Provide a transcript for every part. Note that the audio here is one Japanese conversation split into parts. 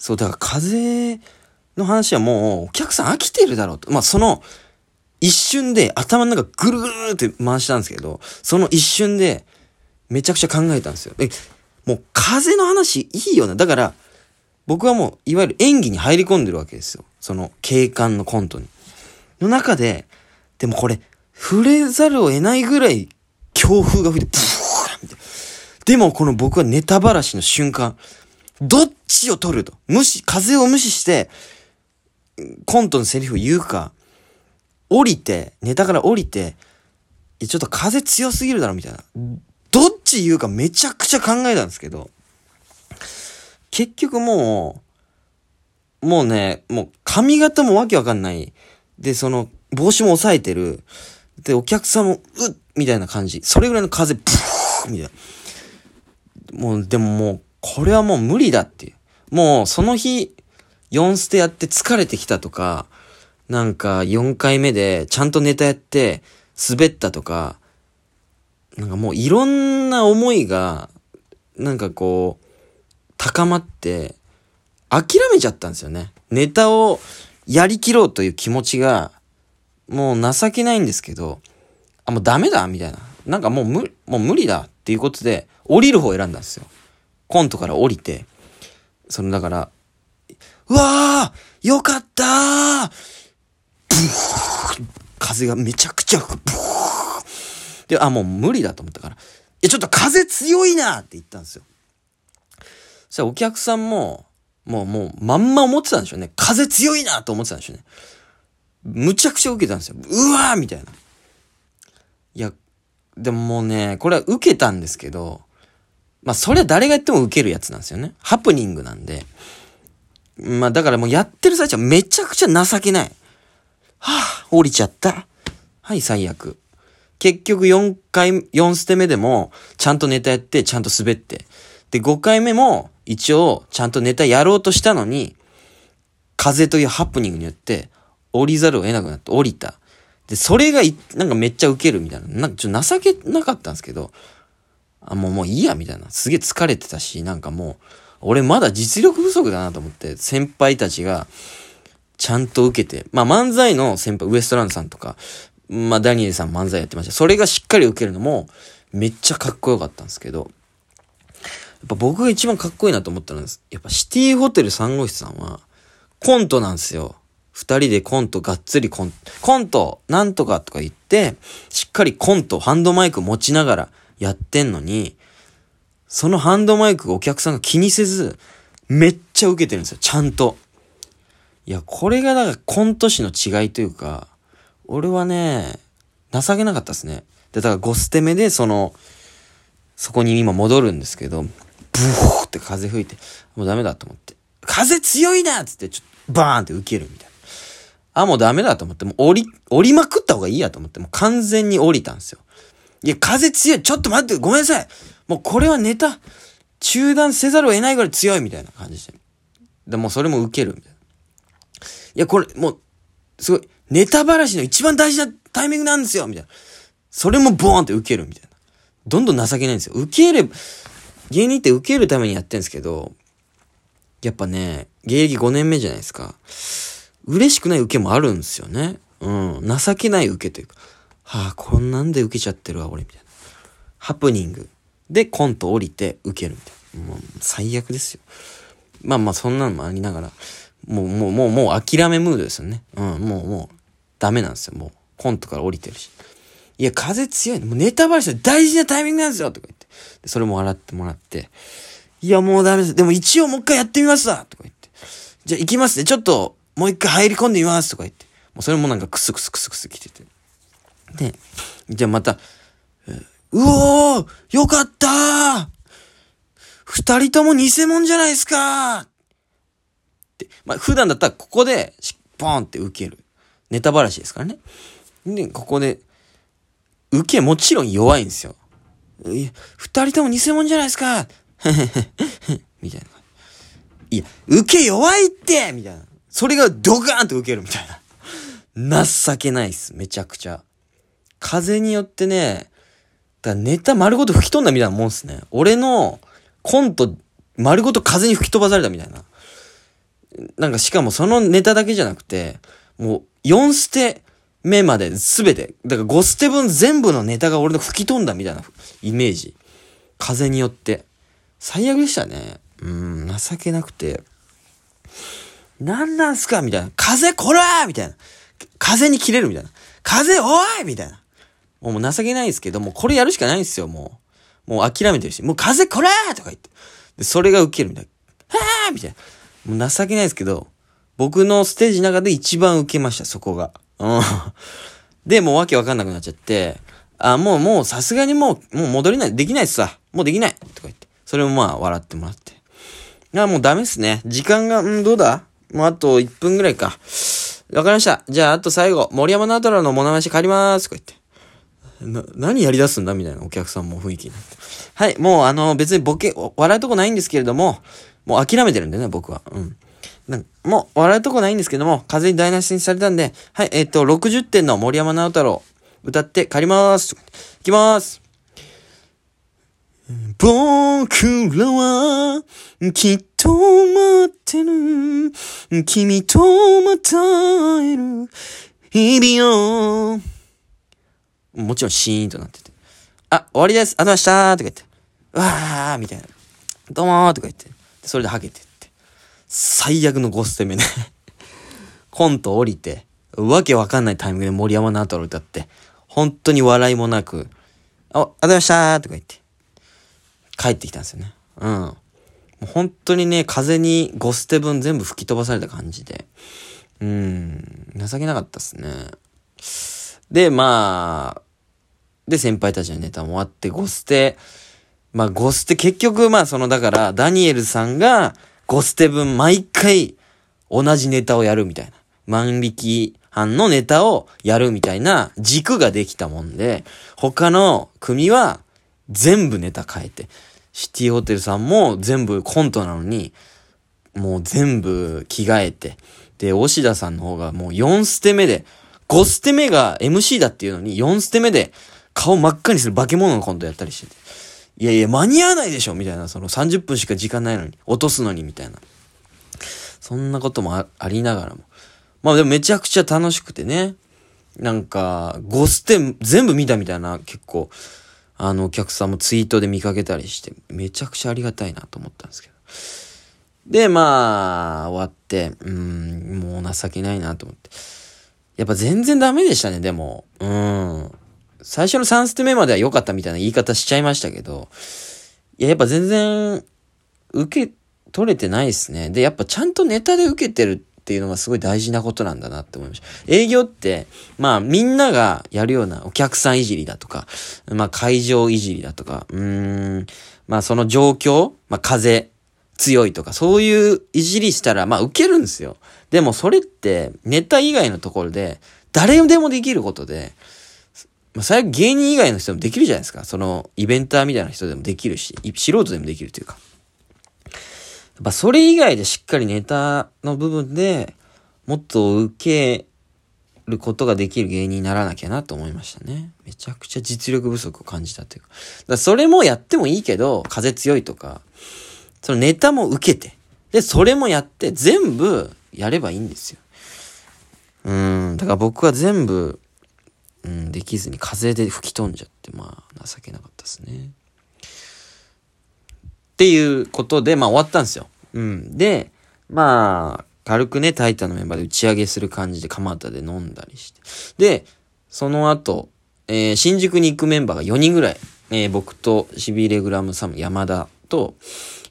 そう、だから風の話はもうお客さん飽きてるだろうと。まあその一瞬で頭の中ぐるぐるって回したんですけど、その一瞬でめちゃくちゃ考えたんですよ。え、もう風の話いいよな。だから、僕はもう、いわゆる演技に入り込んでるわけですよ。その、警官のコントに。の中で、でもこれ、触れざるを得ないぐらい強風が吹いて、ブーみたいな。でもこの僕はネタばらしの瞬間、どっちを取ると？無視、風を無視して、コントのセリフを言うか、降りて、ネタから降りて、いちょっと風強すぎるだろ、みたいな。どっち言うかめちゃくちゃ考えたんですけど、結局もう、もうね、もう髪型もわけわかんない。で、その、帽子も押さえてる。で、お客さんも、うっみたいな感じ。それぐらいの風、ブーみたいな。もう、でももう、これはもう無理だっていう。もう、その日、4ステやって疲れてきたとか、なんか4回目でちゃんとネタやって滑ったとか、なんかもういろんな思いが、なんかこう、高まって、諦めちゃったんですよね。ネタをやりきろうという気持ちが、もう情けないんですけど、あ、もうダメだみたいな。なんかもう無、もう無理だっていうことで、降りる方を選んだんですよ。コントから降りて、そのだから、うわーよかったーブー風がめちゃくちゃ吹く。ブーで、あ、もう無理だと思ったから、いや、ちょっと風強いなって言ったんですよ。そしたらお客さんも、もう、もう、まんま思ってたんでしょうね。風強いなと思ってたんでしょうね。むちゃくちゃ受けたんですよ。うわーみたいな。いや、でももうね、これは受けたんですけど、まあ、それは誰がやっても受けるやつなんですよね。ハプニングなんで。まあ、だからもうやってる最中はめちゃくちゃ情けない。はぁ、降りちゃった。はい、最悪。結局4回、4捨て目でも、ちゃんとネタやって、ちゃんと滑って。で、5回目も、一応、ちゃんとネタやろうとしたのに、風というハプニングによって、降りざるを得なくなって、降りた。で、それがなんかめっちゃウケるみたいな。なんかちょっと情けなかったんですけど、あ、もうもういいや、みたいな。すげえ疲れてたし、なんかもう、俺まだ実力不足だなと思って、先輩たちが、ちゃんと受けて、まあ漫才の先輩、ウエストランドさんとか、まあダニエルさん漫才やってました。それがしっかり受けるのも、めっちゃかっこよかったんですけど、やっぱ僕が一番かっこいいなと思ったのは、やっぱシティホテル3号室さんは、コントなんですよ。二人でコント、がっつりコント、コント、なんとかとか言って、しっかりコント、ハンドマイク持ちながらやってんのに、そのハンドマイクお客さんが気にせず、めっちゃ受けてるんですよ、ちゃんと。いや、これがだからコント師の違いというか、俺はね、情けなかったですね。で、だから5捨て目で、その、そこに今戻るんですけど、ブーって風吹いて、もうダメだと思って。風強いなっつって、ちょっとバーンって受けるみたいな。あ、もうダメだと思って、もう降り、降りまくった方がいいやと思って、もう完全に降りたんですよ。いや、風強い。ちょっと待って、ごめんなさい。もうこれはネタ、中断せざるを得ないぐらい強いみたいな感じで。でもそれも受けるい。や、これ、もう、すごい、ネタばらしの一番大事なタイミングなんですよみたいな。それもボーンって受けるみたいな。どんどん情けないんですよ。受ける、芸人って受けるためにやってんですけど、やっぱね、芸歴5年目じゃないですか。嬉しくない受けもあるんですよね。うん。情けない受けというか。はあ、こんなんで受けちゃってるわ、俺、みたいな。ハプニング。で、コント降りて受けるみたいな。もう、最悪ですよ。まあまあ、そんなのもありながら、もう、もう、もう、もう諦めムードですよね。うん、もう、もう、ダメなんですよ。もう、コントから降りてるし。いや、風強い。もうネタバレして大事なタイミングなんですよとか言って。それも笑ってもらって。いや、もうダメです。でも一応もう一回やってみますわとか言って。じゃあ行きますね。ちょっと、もう一回入り込んでみますとか言って。もうそれもなんかクスクスクスクス来てて。で、じゃあまた、うおーよかったー二人とも偽物じゃないですかって、まあ、普段だったらここで、ポーンって受ける。ネタばらしですからね。で、ここで、受けもちろん弱いんですよ。いや、二人とも偽物じゃないですか みたいな。いや、受け弱いってみたいな。それがドカーンと受けるみたいな。情けないっす。めちゃくちゃ。風によってね、だネタ丸ごと吹き飛んだみたいなもんっすね。俺のコント丸ごと風に吹き飛ばされたみたいな。なんかしかもそのネタだけじゃなくて、もう4捨て目まで全て、だから5捨て分全部のネタが俺の吹き飛んだみたいなイメージ。風によって。最悪でしたね。うん、情けなくて。何なんすかみたいな。風こらーみたいな。風に切れるみたいな。風おいみたいな。もう情けないですけど、もうこれやるしかないんですよ、もう。もう諦めてるし。もう風こらーとか言って。で、それが受けるみたいな。はーみたいな。もう情けないですけど、僕のステージの中で一番受けました、そこが。うん。で、もうわけわかんなくなっちゃって、あ、もう、もうさすがにもう、もう戻れない、できないっすわ。もうできないとか言って。それもまあ笑ってもらって。あ、もうダメっすね。時間が、うんどうだ？もうあと1分ぐらいか。わかりました。じゃあ、あと最後、森山直太朗の物まし借りまーす。とか言って。な、何やり出すんだみたいなお客さんも雰囲気になって。はい、もうあの、別にボケ、笑うとこないんですけれども、もう諦めてるんでね、僕は。うん。なんもう、笑うとこないんですけども、風に台無しにされたんで、はい、えっ、ー、と、60点の森山直太朗、歌って借りまーす。いきまーす。僕らは、きっと待ってる。君とまた会える。日々を。もちろんシーンとなってて。あ、終わりです。ありがとうございましたとか言って。うわーみたいな。どうもーとか言って。それでハゲてって。最悪の5捨て目ね コント降りて、わけわかんないタイミングで森山直太朗歌って、本当に笑いもなく、あ、ありがとうございましたとか言って。帰ってきたんですよね。うん。もう本当にね、風に5捨て分全部吹き飛ばされた感じで。うん、情けなかったっすね。で、まあ、で、先輩たちのネタも終わって、5捨て、まあ、5捨て、結局、まあ、その、だから、ダニエルさんが、5捨て分、毎回、同じネタをやるみたいな。万引き犯のネタをやるみたいな軸ができたもんで、他の組は全部ネタ変えて、シティホテルさんも全部コントなのに、もう全部着替えて、で、押田さんの方がもう4捨て目で、5捨て目が MC だっていうのに、4捨て目で顔真っ赤にする化け物のコントやったりしてて。いやいや、間に合わないでしょみたいな、その30分しか時間ないのに、落とすのに、みたいな。そんなこともありながらも。まあでもめちゃくちゃ楽しくてね。なんか、5捨て全部見たみたいな、結構、あの、お客さんもツイートで見かけたりして、めちゃくちゃありがたいなと思ったんですけど。で、まあ、終わって、うん、もう情けないなと思って。やっぱ全然ダメでしたね、でも。うん。最初の3ステ目までは良かったみたいな言い方しちゃいましたけど、いや、やっぱ全然、受け取れてないですね。で、やっぱちゃんとネタで受けてるっていうのがすごい大事なことなんだなって思いました。営業って、まあみんながやるようなお客さんいじりだとか、まあ会場いじりだとか、うーん、まあその状況、まあ風強いとか、そういういじりしたら、まあ受けるんですよ。でもそれってネタ以外のところで、誰でもできることで、まあ、最悪芸人以外の人もできるじゃないですか。その、イベンターみたいな人でもできるし、素人でもできるというか。やっぱそれ以外でしっかりネタの部分でもっと受けることができる芸人にならなきゃなと思いましたね。めちゃくちゃ実力不足を感じたというか。だかそれもやってもいいけど、風強いとか、そのネタも受けて、で、それもやって全部やればいいんですよ。うん、だから僕は全部、うん、できずに風で吹き飛んじゃって、まあ、情けなかったですね。っていうことで、まあ終わったんですよ。うん。で、まあ、軽くね、タイタンのメンバーで打ち上げする感じで蒲田で飲んだりして。で、その後、えー、新宿に行くメンバーが4人ぐらい、えー、僕とシビレグラムサム山田と、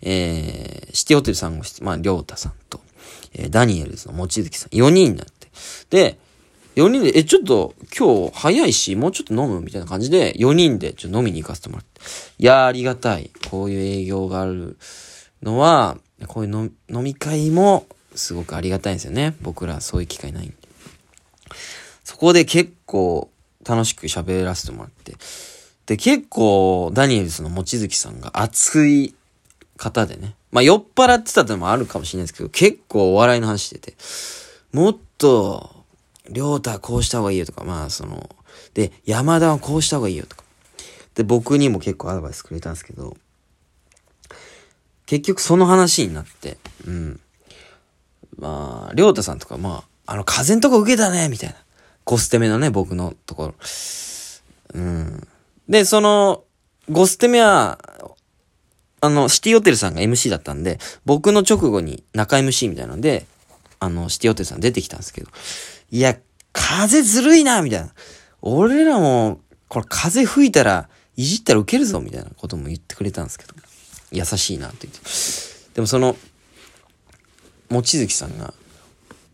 えー、シティホテルさんごまあ、りょうたさんと、えー、ダニエルズの望月さん、4人になって。で、4人で、え、ちょっと今日早いし、もうちょっと飲むみたいな感じで、4人でちょっと飲みに行かせてもらって。いやー、ありがたい。こういう営業があるのは、こういう飲み会もすごくありがたいんですよね。僕らそういう機会ないんで。そこで結構楽しく喋らせてもらって。で、結構ダニエルズの望月さんが熱い方でね。まあ酔っ払ってたってのもあるかもしれないですけど、結構お笑いの話してて、もっとりょうたこうした方がいいよとか、まあその、で、山田はこうした方がいいよとか。で、僕にも結構アドバイスくれたんですけど、結局その話になって、うん。まあ、りょうたさんとか、まあ、あの、風んとこ受けたね、みたいな。ゴステメのね、僕のところ。うん。で、その、ゴステメは、あの、シティホテルさんが MC だったんで、僕の直後に中 MC みたいなので、あの、シティホテルさん出てきたんですけど、いや、風ずるいな、みたいな。俺らも、これ風吹いたら、いじったら受けるぞ、みたいなことも言ってくれたんですけど、優しいな、って言って。でもその、望月さんが、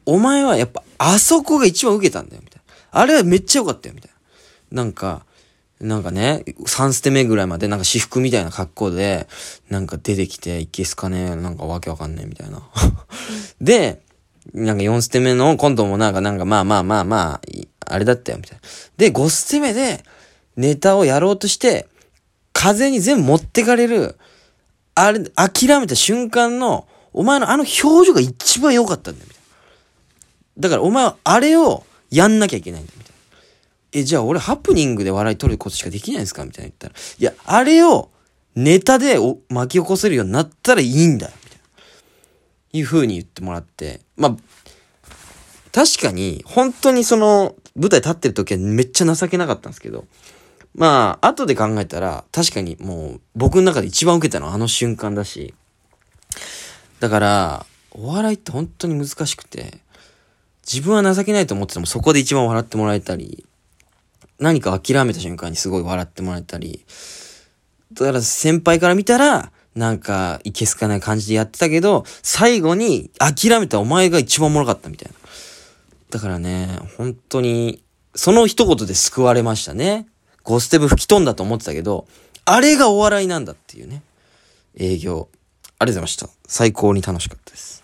お前はやっぱ、あそこが一番受けたんだよ、みたいな。あれはめっちゃ良かったよ、みたいな。なんか、なんかね、3ステ目ぐらいまでなんか私服みたいな格好で、なんか出てきて、いけすかねなんかわけわかんねえみたいな。で、なんか4ステ目の今度もなんかなんかまあまあまあまあ、あれだったよ、みたいな。で、5ステ目でネタをやろうとして、風に全部持ってかれる、あれ、諦めた瞬間の、お前のあの表情が一番良かったんだよ、みたいな。だからお前はあれをやんなきゃいけないんだよ、みたいな。え、じゃあ俺ハプニングで笑い取ることしかできないんですか？みたいな言ったら。いや、あれをネタで巻き起こせるようになったらいいんだ。みたいな。いう風に言ってもらって。まあ、確かに、本当にその、舞台立ってる時はめっちゃ情けなかったんですけど、まあ、後で考えたら、確かにもう、僕の中で一番受けたのはあの瞬間だし、だから、お笑いって本当に難しくて、自分は情けないと思っててもそこで一番笑ってもらえたり、何か諦めた瞬間にすごい笑ってもらえたり、だから先輩から見たら、なんか、いけすかない感じでやってたけど、最後に諦めたお前が一番おもろかったみたいな。だからね、本当に、その一言で救われましたね。ゴステブ吹き飛んだと思ってたけど、あれがお笑いなんだっていうね。営業。ありがとうございました。最高に楽しかったです。